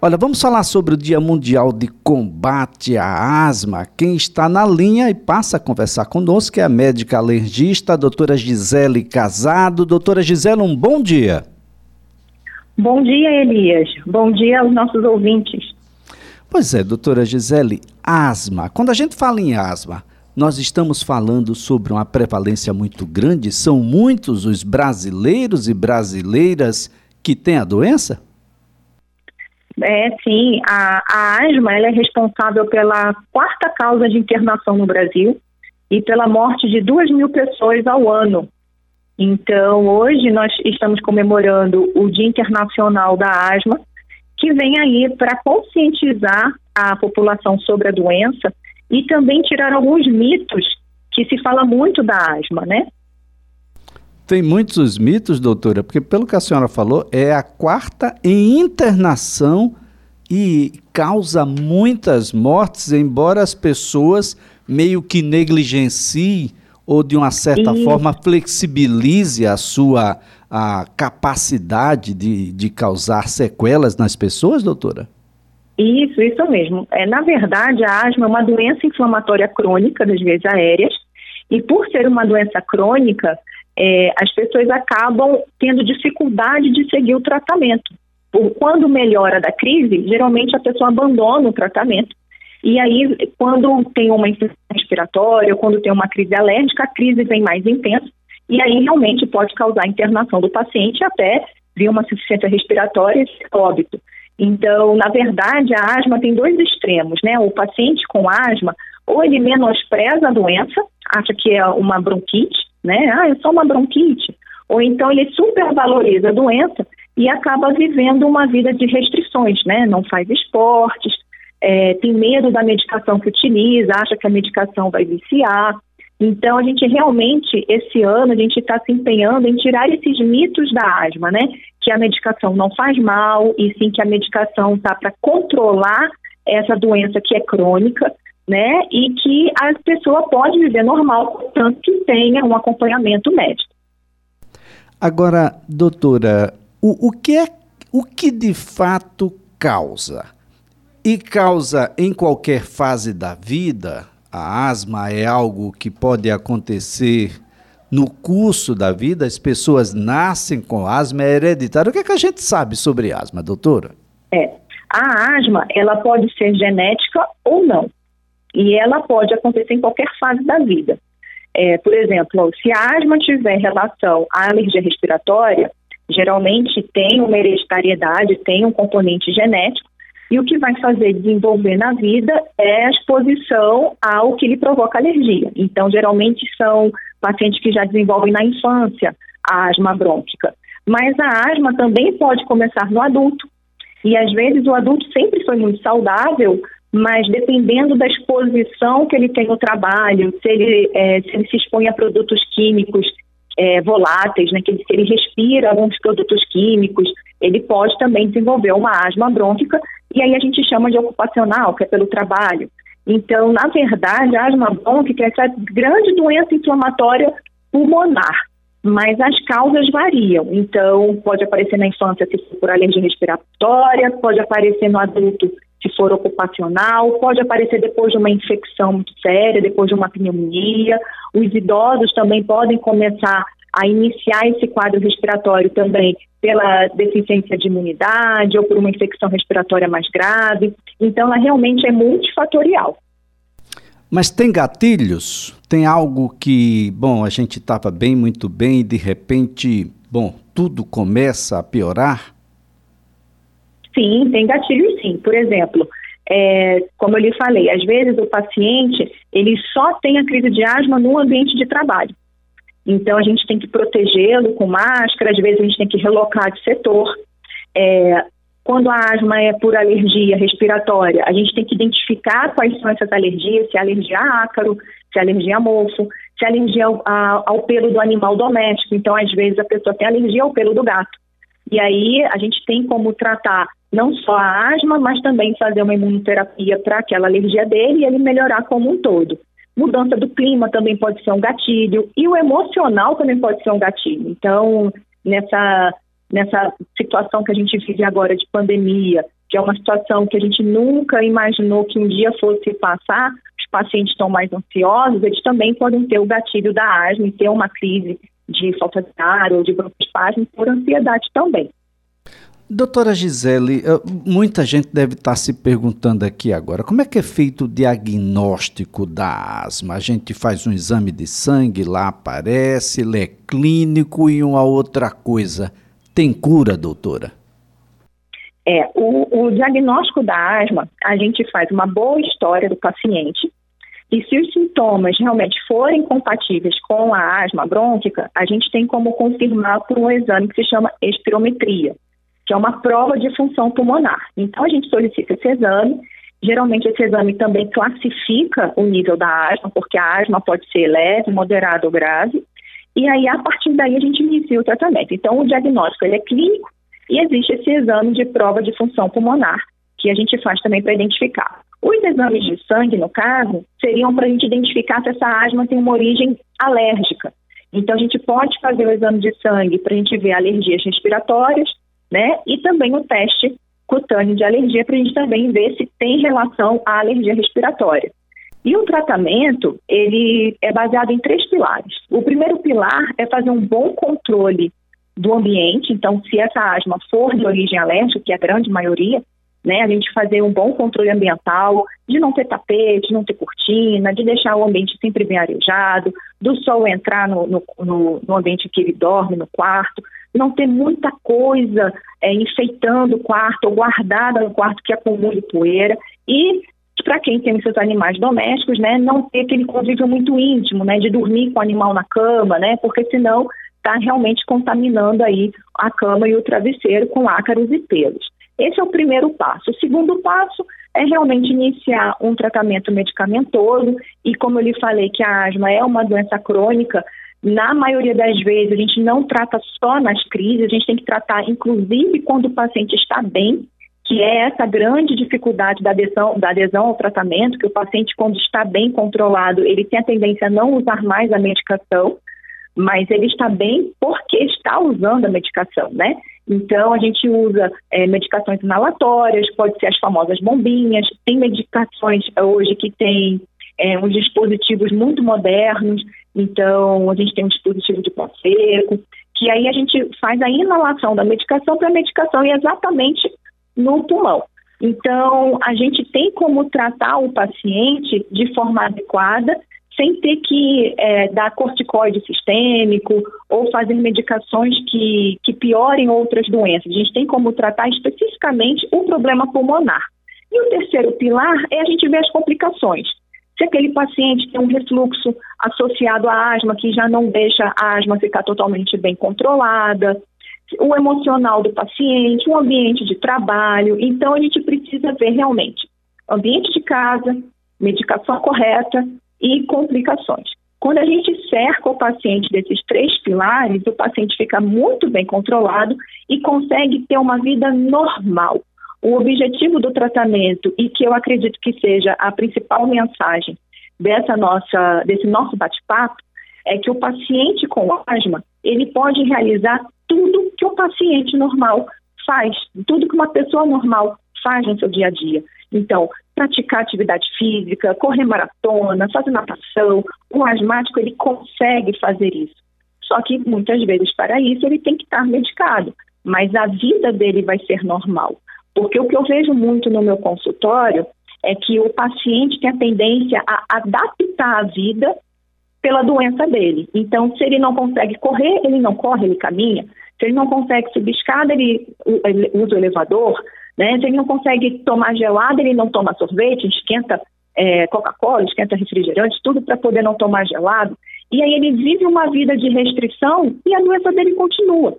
Olha, vamos falar sobre o Dia Mundial de Combate à Asma. Quem está na linha e passa a conversar conosco é a médica alergista, a doutora Gisele Casado. Doutora Gisele, um bom dia. Bom dia, Elias. Bom dia aos nossos ouvintes. Pois é, doutora Gisele, asma. Quando a gente fala em asma, nós estamos falando sobre uma prevalência muito grande. São muitos os brasileiros e brasileiras que têm a doença? É, sim. A, a asma é responsável pela quarta causa de internação no Brasil e pela morte de duas mil pessoas ao ano. Então, hoje nós estamos comemorando o Dia Internacional da Asma que vem aí para conscientizar a população sobre a doença e também tirar alguns mitos que se fala muito da asma, né? Tem muitos mitos, doutora, porque pelo que a senhora falou, é a quarta em internação e causa muitas mortes, embora as pessoas meio que negligenciem ou de uma certa Isso. forma flexibilize a sua a capacidade de, de causar sequelas nas pessoas, doutora? Isso, isso mesmo. É, na verdade, a asma é uma doença inflamatória crônica das vias aéreas, e por ser uma doença crônica, é, as pessoas acabam tendo dificuldade de seguir o tratamento. Por, quando melhora da crise, geralmente a pessoa abandona o tratamento. E aí, quando tem uma infecção respiratória, ou quando tem uma crise alérgica, a crise vem mais intensa e aí realmente pode causar internação do paciente até vir uma insuficiência respiratória e óbito. Então, na verdade, a asma tem dois extremos, né? O paciente com asma, ou ele menospreza a doença, acha que é uma bronquite, né? Ah, é só uma bronquite. Ou então ele supervaloriza a doença e acaba vivendo uma vida de restrições, né? Não faz esportes, é, tem medo da medicação que utiliza, acha que a medicação vai viciar. Então, a gente realmente, esse ano, a gente está se empenhando em tirar esses mitos da asma, né? Que a medicação não faz mal, e sim que a medicação está para controlar essa doença que é crônica, né? E que a pessoa pode viver normal, tanto que tenha um acompanhamento médico. Agora, doutora, o, o que é o que de fato causa? E causa em qualquer fase da vida? a asma é algo que pode acontecer no curso da vida? As pessoas nascem com asma, é hereditário. O que, é que a gente sabe sobre asma, doutora? É, a asma, ela pode ser genética ou não. E ela pode acontecer em qualquer fase da vida. É, por exemplo, se a asma tiver relação à alergia respiratória, geralmente tem uma hereditariedade, tem um componente genético, e o que vai fazer desenvolver na vida é a exposição ao que lhe provoca alergia. Então, geralmente são pacientes que já desenvolvem na infância a asma brônquica. Mas a asma também pode começar no adulto. E às vezes o adulto sempre foi muito saudável, mas dependendo da exposição que ele tem no trabalho, se ele, é, se, ele se expõe a produtos químicos é, voláteis, né, que ele, se ele respira alguns produtos químicos, ele pode também desenvolver uma asma brônquica e aí a gente chama de ocupacional, que é pelo trabalho. Então, na verdade, a asma brônquica é essa grande doença inflamatória pulmonar, mas as causas variam. Então, pode aparecer na infância se for por alergia respiratória, pode aparecer no adulto se for ocupacional, pode aparecer depois de uma infecção muito séria, depois de uma pneumonia. Os idosos também podem começar a iniciar esse quadro respiratório também pela deficiência de imunidade ou por uma infecção respiratória mais grave. Então, ela realmente é multifatorial. Mas tem gatilhos? Tem algo que, bom, a gente estava bem, muito bem, e de repente, bom, tudo começa a piorar? Sim, tem gatilhos sim. Por exemplo, é, como eu lhe falei, às vezes o paciente ele só tem a crise de asma no ambiente de trabalho. Então, a gente tem que protegê-lo com máscara, às vezes a gente tem que relocar de setor. É, quando a asma é por alergia respiratória, a gente tem que identificar quais são essas alergias, se é alergia a ácaro, se é alergia a mofo, se é alergia ao, a, ao pelo do animal doméstico. Então, às vezes, a pessoa tem alergia ao pelo do gato. E aí, a gente tem como tratar não só a asma, mas também fazer uma imunoterapia para aquela alergia dele e ele melhorar como um todo. Mudança do clima também pode ser um gatilho e o emocional também pode ser um gatilho. Então, nessa nessa situação que a gente vive agora de pandemia, que é uma situação que a gente nunca imaginou que um dia fosse passar, os pacientes estão mais ansiosos, eles também podem ter o gatilho da asma e ter uma crise de falta de ar ou de broncoespasmo por ansiedade também. Doutora Gisele, eh, muita gente deve estar se perguntando aqui agora, como é que é feito o diagnóstico da asma? A gente faz um exame de sangue, lá aparece, ele é clínico e uma outra coisa. Tem cura, doutora? É, o, o diagnóstico da asma, a gente faz uma boa história do paciente, e se os sintomas realmente forem compatíveis com a asma brônquica, a gente tem como confirmar por um exame que se chama espirometria que é uma prova de função pulmonar. Então, a gente solicita esse exame. Geralmente, esse exame também classifica o nível da asma, porque a asma pode ser leve, moderada ou grave. E aí, a partir daí, a gente inicia o tratamento. Então, o diagnóstico ele é clínico e existe esse exame de prova de função pulmonar, que a gente faz também para identificar. Os exames de sangue, no caso, seriam para a gente identificar se essa asma tem uma origem alérgica. Então, a gente pode fazer o exame de sangue para a gente ver alergias respiratórias, né? E também o teste cutâneo de alergia para a gente também ver se tem relação à alergia respiratória. E o tratamento, ele é baseado em três pilares. O primeiro pilar é fazer um bom controle do ambiente, então se essa asma for de origem alérgica, que é a grande maioria, né, a gente fazer um bom controle ambiental, de não ter tapete, não ter cortina, de deixar o ambiente sempre bem arejado, do sol entrar no, no, no ambiente que ele dorme, no quarto, não ter muita coisa é, enfeitando o quarto ou guardada no quarto que acumule poeira e para quem tem seus animais domésticos, né, não ter aquele convívio muito íntimo, né, de dormir com o animal na cama, né, porque senão está realmente contaminando aí a cama e o travesseiro com ácaros e pelos. Esse é o primeiro passo. O segundo passo é realmente iniciar um tratamento medicamentoso e como eu lhe falei que a asma é uma doença crônica, na maioria das vezes, a gente não trata só nas crises, a gente tem que tratar, inclusive, quando o paciente está bem, que é essa grande dificuldade da adesão, da adesão ao tratamento, que o paciente, quando está bem controlado, ele tem a tendência a não usar mais a medicação, mas ele está bem porque está usando a medicação, né? Então, a gente usa é, medicações inalatórias, pode ser as famosas bombinhas, tem medicações hoje que tem é, uns dispositivos muito modernos, então a gente tem um dispositivo de pó seco, que aí a gente faz a inalação da medicação para a medicação e exatamente no pulmão. Então, a gente tem como tratar o paciente de forma adequada, sem ter que é, dar corticoide sistêmico ou fazer medicações que, que piorem outras doenças. A gente tem como tratar especificamente o problema pulmonar. E o terceiro pilar é a gente ver as complicações. Se aquele paciente tem um refluxo associado à asma, que já não deixa a asma ficar totalmente bem controlada, o emocional do paciente, o ambiente de trabalho. Então, a gente precisa ver realmente ambiente de casa, medicação correta e complicações. Quando a gente cerca o paciente desses três pilares, o paciente fica muito bem controlado e consegue ter uma vida normal. O objetivo do tratamento, e que eu acredito que seja a principal mensagem dessa nossa, desse nosso bate-papo, é que o paciente com asma, ele pode realizar tudo que um paciente normal faz, tudo que uma pessoa normal faz no seu dia a dia. Então, praticar atividade física, correr maratona, fazer natação, o asmático ele consegue fazer isso. Só que muitas vezes para isso ele tem que estar medicado, mas a vida dele vai ser normal. Porque o que eu vejo muito no meu consultório é que o paciente tem a tendência a adaptar a vida pela doença dele. Então, se ele não consegue correr, ele não corre, ele caminha. Se ele não consegue subir escada, ele, usa o elevador. Né? Se ele não consegue tomar gelado, ele não toma sorvete, esquenta é, Coca-Cola, esquenta refrigerante, tudo para poder não tomar gelado. E aí ele vive uma vida de restrição e a doença dele continua.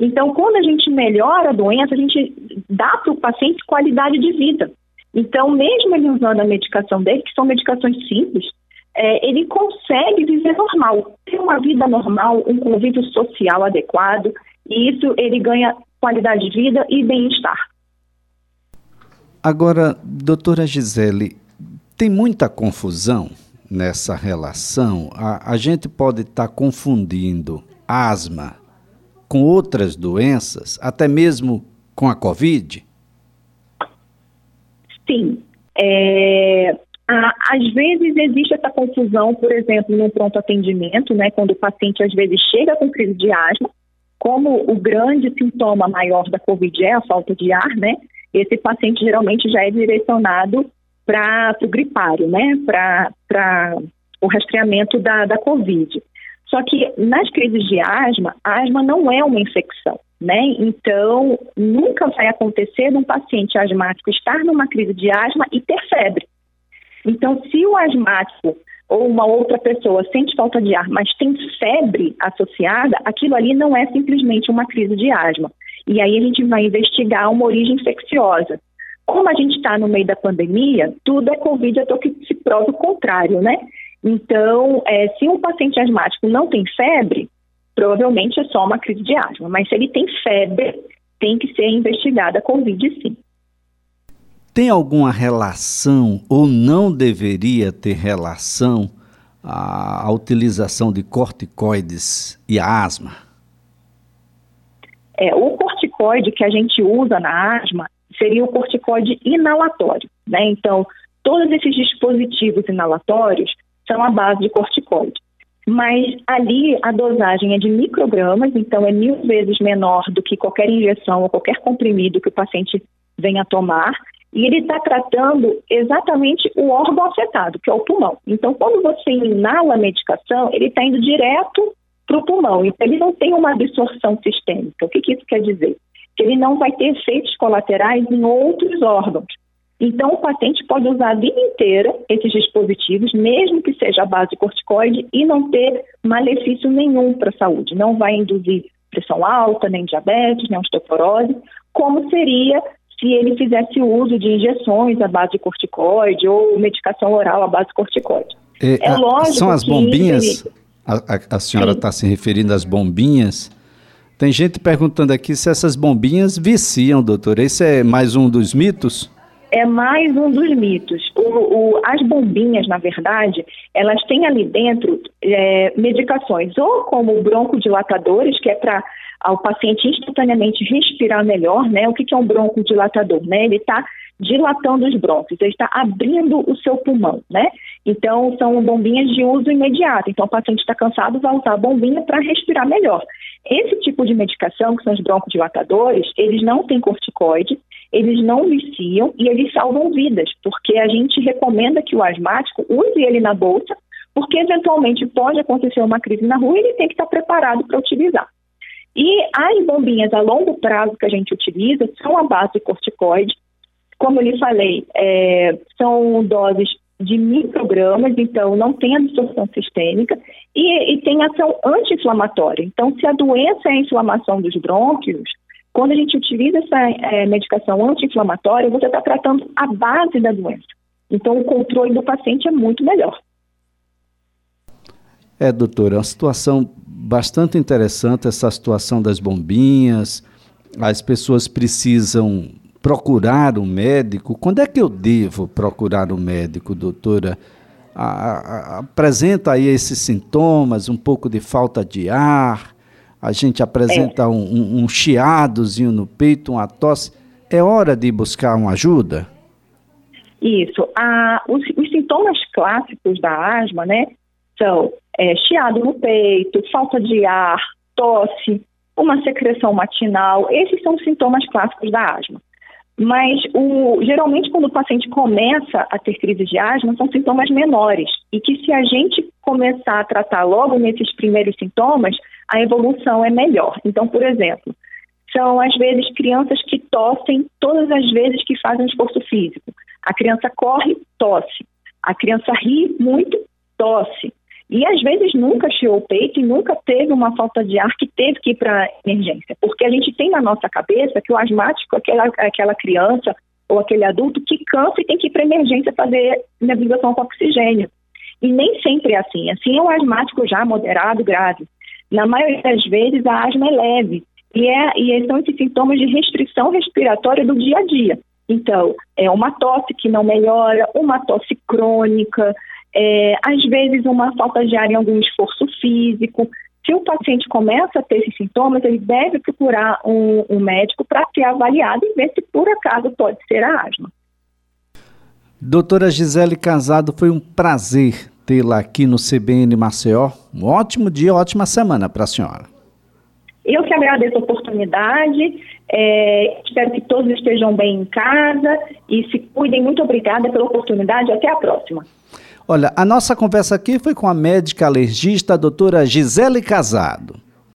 Então, quando a gente melhora a doença, a gente dá para o paciente qualidade de vida. Então, mesmo ele usando a medicação dele, que são medicações simples, é, ele consegue viver normal, ter uma vida normal, um convívio social adequado, e isso ele ganha qualidade de vida e bem-estar. Agora, doutora Gisele, tem muita confusão nessa relação. A, a gente pode estar tá confundindo asma com outras doenças, até mesmo com a Covid? Sim. É, às vezes existe essa confusão, por exemplo, no pronto atendimento, né, quando o paciente às vezes chega com crise de asma, como o grande sintoma maior da COVID é a falta de ar, né? Esse paciente geralmente já é direcionado para o gripário, né? Para o rastreamento da, da COVID. Só que nas crises de asma, a asma não é uma infecção, né? Então, nunca vai acontecer um paciente asmático estar numa crise de asma e ter febre. Então, se o asmático ou uma outra pessoa sente falta de ar, mas tem febre associada, aquilo ali não é simplesmente uma crise de asma. E aí a gente vai investigar uma origem infecciosa. Como a gente está no meio da pandemia, tudo é Covid até que se prova o contrário, né? Então, é, se um paciente asmático não tem febre, provavelmente é só uma crise de asma. Mas se ele tem febre, tem que ser investigada a Covid sim. Tem alguma relação ou não deveria ter relação a, a utilização de corticoides e a asma? É, o corticoide que a gente usa na asma seria o corticoide inalatório, né? Então, todos esses dispositivos inalatórios são a base de corticoide. Mas ali a dosagem é de microgramas, então é mil vezes menor do que qualquer injeção ou qualquer comprimido que o paciente venha tomar e ele está tratando exatamente o órgão afetado, que é o pulmão. Então, quando você inala a medicação, ele está indo direto para o pulmão. Então, ele não tem uma absorção sistêmica. O que, que isso quer dizer? Que ele não vai ter efeitos colaterais em outros órgãos. Então, o paciente pode usar a vida inteira esses dispositivos, mesmo que seja a base de corticoide, e não ter malefício nenhum para a saúde. Não vai induzir pressão alta, nem diabetes, nem osteoporose, como seria se ele fizesse uso de injeções à base de corticoide ou medicação oral à base de corticoide. É, é lógico São as bombinhas, ele... a, a, a, senhora está se referindo às bombinhas. Tem gente perguntando aqui se essas bombinhas viciam, doutor. Esse é mais um dos mitos? É mais um dos mitos. O, o, as bombinhas, na verdade, elas têm ali dentro é, medicações, ou como broncodilatadores, que é para ao paciente instantaneamente respirar melhor, né? O que, que é um broncodilatador, né? Ele está dilatando os brônquios, ele está abrindo o seu pulmão, né? Então, são bombinhas de uso imediato. Então, o paciente está cansado, vai usar a bombinha para respirar melhor. Esse tipo de medicação, que são os broncodilatadores, eles não têm corticoide, eles não viciam e eles salvam vidas, porque a gente recomenda que o asmático use ele na bolsa, porque eventualmente pode acontecer uma crise na rua e ele tem que estar preparado para utilizar. E as bombinhas a longo prazo que a gente utiliza são a base de corticoide. Como eu lhe falei, é, são doses de microgramas, então não tem absorção sistêmica e, e tem ação anti-inflamatória. Então, se a doença é a inflamação dos brônquios, quando a gente utiliza essa é, medicação anti-inflamatória, você está tratando a base da doença. Então, o controle do paciente é muito melhor. É, doutora, uma situação bastante interessante essa situação das bombinhas. As pessoas precisam procurar um médico. Quando é que eu devo procurar um médico, doutora? A, a, apresenta aí esses sintomas, um pouco de falta de ar, a gente apresenta é. um, um, um chiadozinho no peito, uma tosse. É hora de buscar uma ajuda? Isso. Os, os sintomas clássicos da asma, né, são é, chiado no peito, falta de ar, tosse, uma secreção matinal. Esses são os sintomas clássicos da asma. Mas o, geralmente quando o paciente começa a ter crise de asma, são sintomas menores. E que se a gente começar a tratar logo nesses primeiros sintomas, a evolução é melhor. Então, por exemplo, são às vezes crianças que tossem todas as vezes que fazem esforço físico. A criança corre, tosse. A criança ri muito, tosse. E às vezes nunca chiou o peito e nunca teve uma falta de ar que teve que ir para emergência, porque a gente tem na nossa cabeça que o asmático é aquela, é aquela criança ou aquele adulto que cansa e tem que ir para emergência fazer nebulização com oxigênio. E nem sempre é assim. Assim é um asmático já moderado, grave. Na maioria das vezes a asma é leve e, é, e são esses sintomas de restrição respiratória do dia a dia. Então, é uma tosse que não melhora, uma tosse crônica, é, às vezes uma falta de ar em algum esforço físico. Se o paciente começa a ter esses sintomas, ele deve procurar um, um médico para ser avaliado e ver se por acaso pode ser a asma. Doutora Gisele Casado, foi um prazer tê-la aqui no CBN Maceió. Um ótimo dia, ótima semana para a senhora. Eu que agradeço a oportunidade, é, espero que todos estejam bem em casa e se cuidem. Muito obrigada pela oportunidade. Até a próxima. Olha, a nossa conversa aqui foi com a médica alergista, a doutora Gisele Casado.